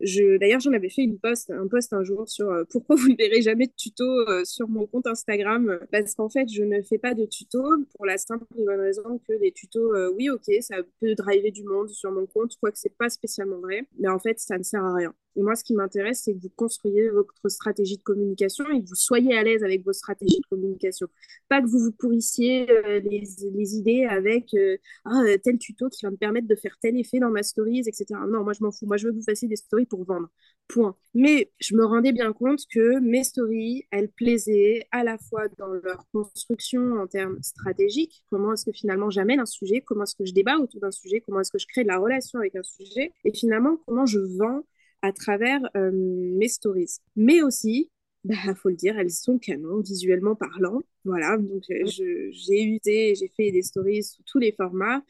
je, d'ailleurs j'en avais fait une post, un post un jour sur euh, pourquoi vous ne verrez jamais de tuto euh, sur mon compte Instagram, parce qu'en fait je ne fais pas de tuto pour la simple et bonne raison que les tutos, oui ok, ça peut driver du monde sur mon compte, quoique c'est pas spécialement vrai, mais en fait ça ne sert à rien. Et moi, ce qui m'intéresse, c'est que vous construisiez votre stratégie de communication et que vous soyez à l'aise avec vos stratégies de communication. Pas que vous vous pourrissiez euh, les, les, idées avec euh, ah, tel tuto qui va me permettre de faire tel effet dans ma stories, etc. Non, moi, je m'en fous. Moi, je veux que vous fassiez des stories pour vendre. Point. Mais je me rendais bien compte que mes stories, elles plaisaient à la fois dans leur construction en termes stratégiques. Comment est-ce que finalement j'amène un sujet? Comment est-ce que je débat autour d'un sujet? Comment est-ce que je crée de la relation avec un sujet? Et finalement, comment je vends à travers euh, mes stories. Mais aussi, il bah, faut le dire, elles sont canon, visuellement parlant. Voilà, donc j'ai usé, j'ai fait des stories sous tous les formats.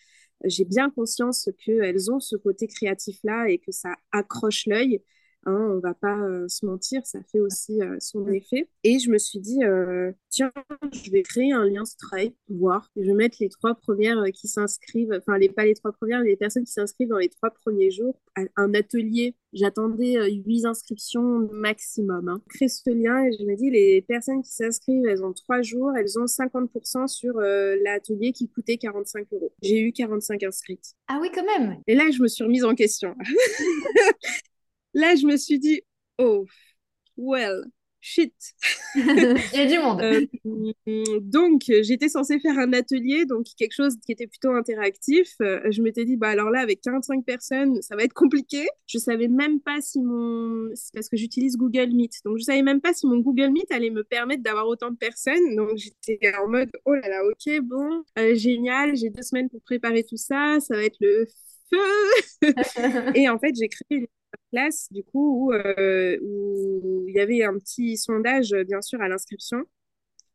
J'ai bien conscience qu'elles ont ce côté créatif-là et que ça accroche l'œil. Hein, on va pas euh, se mentir, ça fait aussi euh, son effet. Et je me suis dit, euh, tiens, je vais créer un lien Stripe, voir. Je vais mettre les trois premières qui s'inscrivent, enfin, les, pas les trois premières, mais les personnes qui s'inscrivent dans les trois premiers jours à un atelier. J'attendais huit inscriptions maximum. Hein. Je crée ce lien et je me dis, les personnes qui s'inscrivent, elles ont trois jours, elles ont 50% sur l'atelier qui coûtait 45 euros. J'ai eu 45 inscrites. Ah oui, quand même. Et là, je me suis remise en question. là, je me suis dit, oh, well, shit. Il y a du monde. Euh, donc, j'étais censée faire un atelier, donc quelque chose qui était plutôt interactif. Euh, je m'étais dit, bah alors là, avec 45 personnes, ça va être compliqué. Je savais même pas si mon... Parce que j'utilise Google Meet. Donc, je savais même pas si mon Google Meet allait me permettre d'avoir autant de personnes. Donc, j'étais en mode, oh là là, ok, bon, euh, génial, j'ai deux semaines pour préparer tout ça. Ça va être le feu. et en fait, j'ai créé une classe, du coup, euh, où, il y avait un petit sondage, bien sûr, à l'inscription,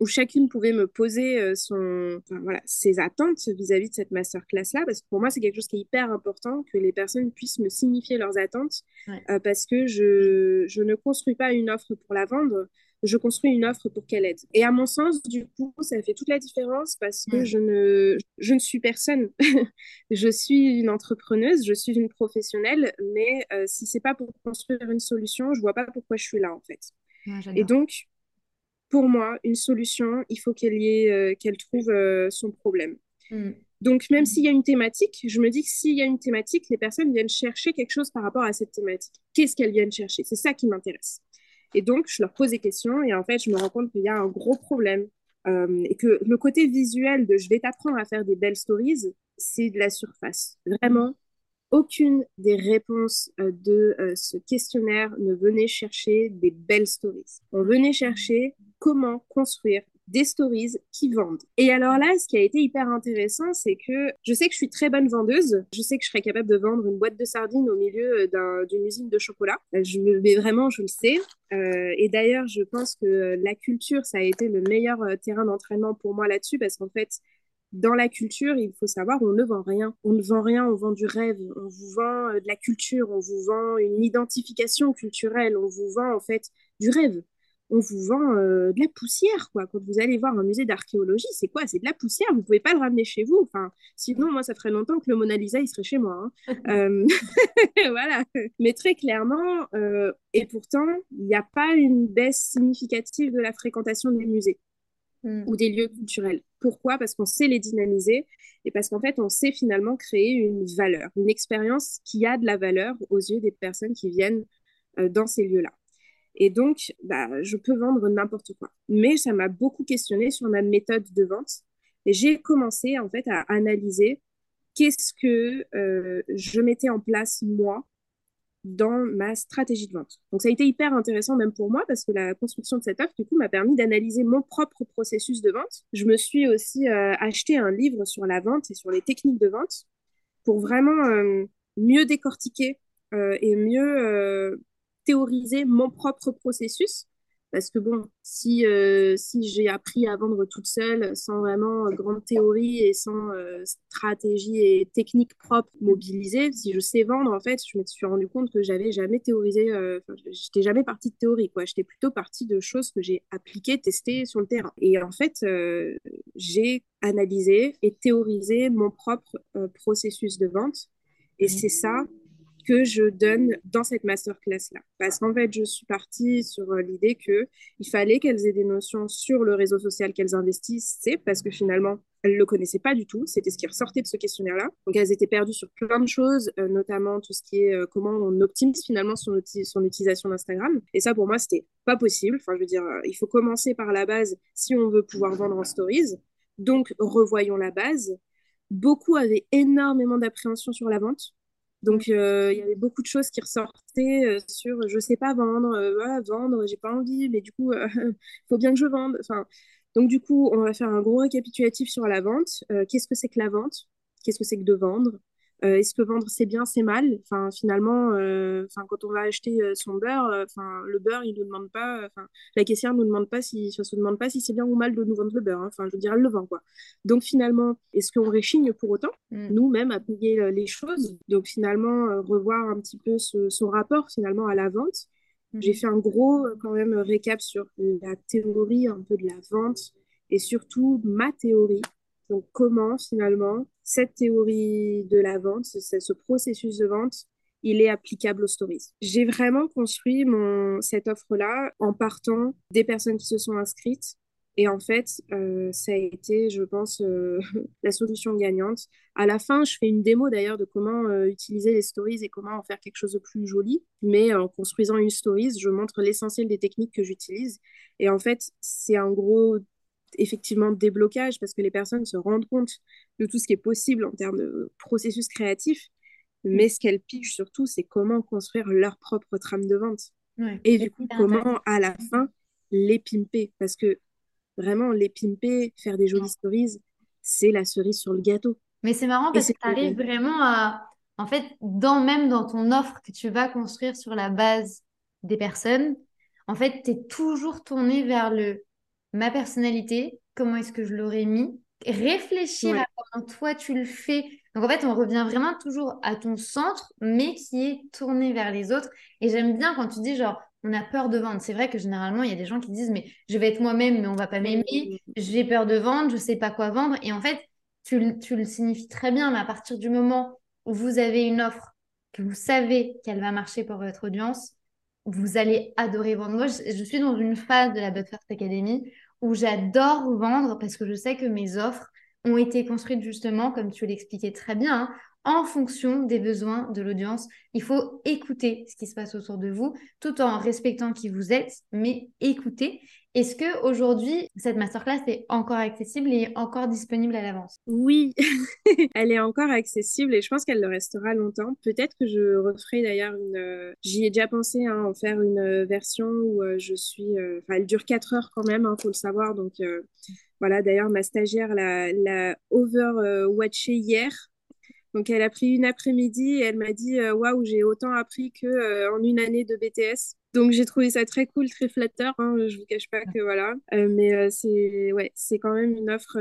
où chacune pouvait me poser euh, son, voilà, ses attentes vis-à-vis de cette masterclass-là, parce que pour moi, c'est quelque chose qui est hyper important, que les personnes puissent me signifier leurs attentes, euh, parce que je, je ne construis pas une offre pour la vendre, je construis une offre pour qu'elle aide. Et à mon sens, du coup, ça fait toute la différence parce que je, ne, je ne suis personne. je suis une entrepreneuse, je suis une professionnelle, mais euh, si c'est pas pour construire une solution, je vois pas pourquoi je suis là en fait. Et donc, pour moi, une solution, il faut qu'elle euh, qu'elle trouve euh, son problème. Mm. Donc, même s'il y a une thématique, je me dis que s'il y a une thématique, les personnes viennent chercher quelque chose par rapport à cette thématique. Qu'est-ce qu'elles viennent chercher? C'est ça qui m'intéresse. Et donc, je leur pose des questions et en fait, je me rends compte qu'il y a un gros problème euh, et que le côté visuel de je vais t'apprendre à faire des belles stories, c'est de la surface. Vraiment, aucune des réponses euh, de euh, ce questionnaire ne venait chercher des belles stories. On venait chercher comment construire des stories qui vendent. Et alors là, ce qui a été hyper intéressant, c'est que je sais que je suis très bonne vendeuse. Je sais que je serais capable de vendre une boîte de sardines au milieu euh, d'une usine de chocolat. Euh, je, mais vraiment, je le sais. Euh, et d'ailleurs, je pense que la culture, ça a été le meilleur terrain d'entraînement pour moi là-dessus parce qu'en fait, dans la culture, il faut savoir, on ne vend rien. On ne vend rien, on vend du rêve. On vous vend de la culture, on vous vend une identification culturelle, on vous vend en fait du rêve on vous vend euh, de la poussière, quoi. Quand vous allez voir un musée d'archéologie, c'est quoi? C'est de la poussière, vous pouvez pas le ramener chez vous. Enfin, sinon, moi, ça ferait longtemps que le Mona Lisa, il serait chez moi. Hein. Euh, voilà. Mais très clairement, euh, et pourtant, il n'y a pas une baisse significative de la fréquentation des musées hmm. ou des lieux culturels. Pourquoi? Parce qu'on sait les dynamiser et parce qu'en fait, on sait finalement créer une valeur, une expérience qui a de la valeur aux yeux des personnes qui viennent dans ces lieux-là. Et donc, bah, je peux vendre n'importe quoi. Mais ça m'a beaucoup questionné sur ma méthode de vente. Et j'ai commencé en fait à analyser qu'est-ce que euh, je mettais en place moi dans ma stratégie de vente. Donc ça a été hyper intéressant même pour moi parce que la construction de cette offre du coup m'a permis d'analyser mon propre processus de vente. Je me suis aussi euh, acheté un livre sur la vente et sur les techniques de vente pour vraiment euh, mieux décortiquer et mieux théoriser mon propre processus. Parce que bon, si, euh, si j'ai appris à vendre toute seule, sans vraiment grande théorie et sans euh, stratégie et technique propre mobilisée, si je sais vendre, en fait, je me suis rendu compte que j'avais jamais théorisé, euh, j'étais jamais partie de théorie, quoi. J'étais plutôt partie de choses que j'ai appliquées, testées sur le terrain. Et en fait, j'ai analysé et théorisé mon propre processus de vente. Et c'est ça que je donne dans cette masterclass-là. Parce qu'en fait, je suis partie sur euh, l'idée qu'il fallait qu'elles aient des notions sur le réseau social qu'elles investissaient, parce que finalement, elles ne le connaissaient pas du tout. C'était ce qui ressortait de ce questionnaire-là. Donc, elles étaient perdues sur plein de choses, euh, notamment tout ce qui est euh, comment on optimise finalement son utilisation d'Instagram. Et ça, pour moi, c'était pas possible. Enfin, je veux dire, il faut commencer par la base si on veut pouvoir vendre en stories. Donc, revoyons la base. Beaucoup avaient énormément d'appréhension sur la vente. Donc, euh, il y avait beaucoup de choses qui ressortaient euh, sur je sais pas vendre, euh, vendre, j'ai pas envie, mais du coup, il faut bien que je vende. Enfin, donc, du coup, on va faire un gros récapitulatif sur la vente. Qu'est-ce que c'est que la vente? Qu'est-ce que c'est que de vendre? Euh, est-ce que vendre c'est bien, c'est mal? Enfin, finalement, euh, enfin, quand on va acheter euh, son beurre, enfin, le beurre, il nous demande pas, enfin, la caissière nous demande pas si, se demande pas si c'est bien ou mal de nous vendre le beurre. Hein. Enfin, je veux dire, elle le vend quoi. Donc finalement, est-ce qu'on réchigne pour autant, mm. nous-mêmes, à payer les choses Donc finalement, revoir un petit peu son rapport finalement à la vente. Mm. J'ai fait un gros quand même récap sur la théorie un peu de la vente et surtout ma théorie. Donc, comment finalement cette théorie de la vente, ce, ce processus de vente, il est applicable aux stories? J'ai vraiment construit mon, cette offre-là en partant des personnes qui se sont inscrites. Et en fait, euh, ça a été, je pense, euh, la solution gagnante. À la fin, je fais une démo d'ailleurs de comment euh, utiliser les stories et comment en faire quelque chose de plus joli. Mais en construisant une stories, je montre l'essentiel des techniques que j'utilise. Et en fait, c'est un gros effectivement déblocage parce que les personnes se rendent compte de tout ce qui est possible en termes de processus créatif. Mais ce qu'elles pigent surtout, c'est comment construire leur propre trame de vente. et du coup, comment à la fin les pimper. Parce que vraiment, les pimper, faire des jolies stories, c'est la cerise sur le gâteau. Mais c'est marrant parce que tu arrives vraiment à, en fait, dans, même dans ton offre que tu vas construire sur la base des personnes, en fait, tu es toujours tourné vers le ma personnalité, comment est-ce que je l'aurais mis, réfléchir à comment toi tu le fais. Donc en fait, on revient vraiment toujours à ton centre, mais qui est tourné vers les autres. Et j'aime bien quand tu dis genre, on a peur de vendre. C'est vrai que généralement, il y a des gens qui disent, mais je vais être moi-même, mais on va pas m'aimer. J'ai peur de vendre, je sais pas quoi vendre. Et en fait, tu, tu le signifies très bien, mais à partir du moment où vous avez une offre, que vous savez qu'elle va marcher pour votre audience, vous allez adorer vendre. Moi, je, suis dans une phase de la But First Academy où j'adore vendre parce que je sais que mes offres ont été construites justement, comme tu l'expliquais très bien, hein, en fonction des besoins de l'audience. Il faut écouter ce qui se passe autour de vous tout en respectant qui vous êtes, mais écouter. Est-ce que aujourd'hui cette masterclass est encore accessible et encore disponible à l'avance? Oui, elle est encore accessible et je pense qu'elle le restera longtemps. Peut-être que je referai d'ailleurs une. Euh, j'y ai déjà pensé hein, en faire une euh, version où euh, je suis. Enfin, elle dure 4 heures quand même, il hein, faut le savoir. Donc voilà, d'ailleurs ma stagiaire l'a, l'a overwatché hier donc, elle a pris une après-midi et elle m'a dit euh, Waouh, j'ai autant appris qu'en euh, en une année de BTS. Donc, j'ai trouvé ça très cool, très flatteur. Hein, je vous cache pas que voilà. Euh, mais c'est ouais, c'est quand même une offre.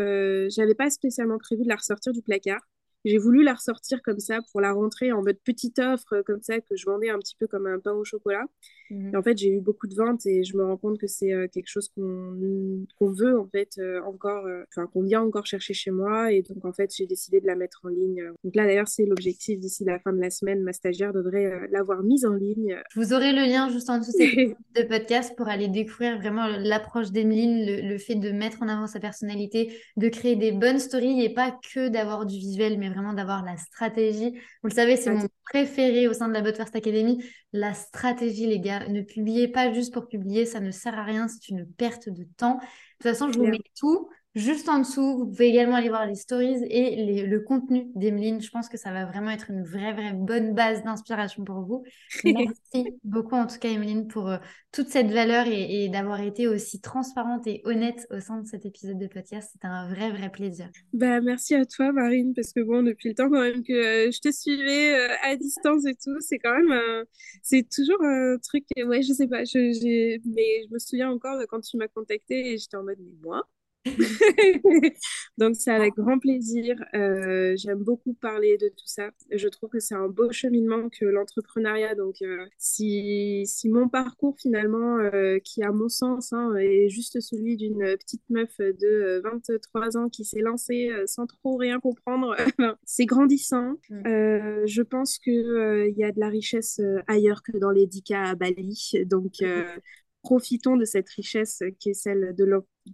J'avais pas spécialement prévu de la ressortir du placard. J'ai voulu la ressortir comme ça pour la rentrer en mode petite offre, comme ça, que je vendais un petit peu comme un pain au chocolat. Mhm. Et en fait, j'ai eu beaucoup de ventes et je me rends compte que c'est euh, quelque chose qu'on veut, en fait, euh, encore, euh, enfin, qu'on vient encore chercher chez moi. Et donc, en fait, j'ai décidé de la mettre en ligne. Donc là, d'ailleurs, c'est l'objectif d'ici la fin de la semaine. Ma stagiaire devrait l'avoir mise en ligne. Vous aurez le lien juste en dessous de podcast pour aller découvrir vraiment l'approche d'Emeline, le, le fait de mettre en avant sa personnalité, de créer des bonnes stories et pas que d'avoir du visuel, mais vraiment d'avoir la stratégie. Vous le savez, c'est mon préféré au sein de la But First Academy, la stratégie, les gars. Ne publiez pas juste pour publier, ça ne sert à rien, c'est une perte de temps. De toute façon, je vous mets tout Juste en dessous, vous pouvez également aller voir les stories et le contenu d'Emeline. Je pense que ça va vraiment être une vraie, vraie bonne base d'inspiration pour vous. Merci beaucoup en tout cas, Emeline, pour euh, toute cette valeur et, d'avoir été aussi transparente et honnête au sein de cet épisode de podcast. C'était un vrai, vrai plaisir. Bah, merci à toi, Marine, parce que bon, depuis le temps quand même que euh, je te suivais euh, à distance et tout, c'est quand même, c'est toujours un truc, ouais, je sais pas, je, mais je me souviens encore de quand tu m'as contacté et j'étais en mode, mais moi? Donc c'est avec grand plaisir. Euh, j'aime beaucoup parler de tout ça. Je trouve que c'est un beau cheminement que l'entrepreneuriat. Donc euh, si, si, mon parcours finalement, euh, qui à mon sens hein, est juste celui d'une petite meuf de 23 ans qui s'est lancée sans trop rien comprendre, c'est grandissant. Mm. je pense qu'il il y a de la richesse ailleurs que dans les 10 à Bali. Donc profitons de cette richesse qui est celle de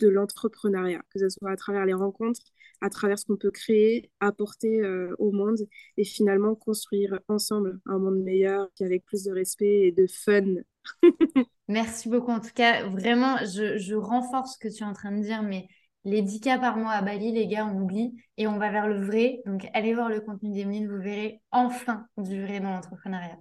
l'entrepreneuriat, que ce soit à travers les rencontres, à travers ce qu'on peut créer, apporter euh, au monde et finalement construire ensemble un monde meilleur avec plus de respect et de fun. Merci beaucoup. En tout cas, vraiment, je, renforce ce que tu es en train de dire, mais les 10 cas par mois à Bali, les gars, on oublie et on va vers le vrai. Donc, allez voir le contenu des mines, vous verrez enfin du vrai dans l'entrepreneuriat.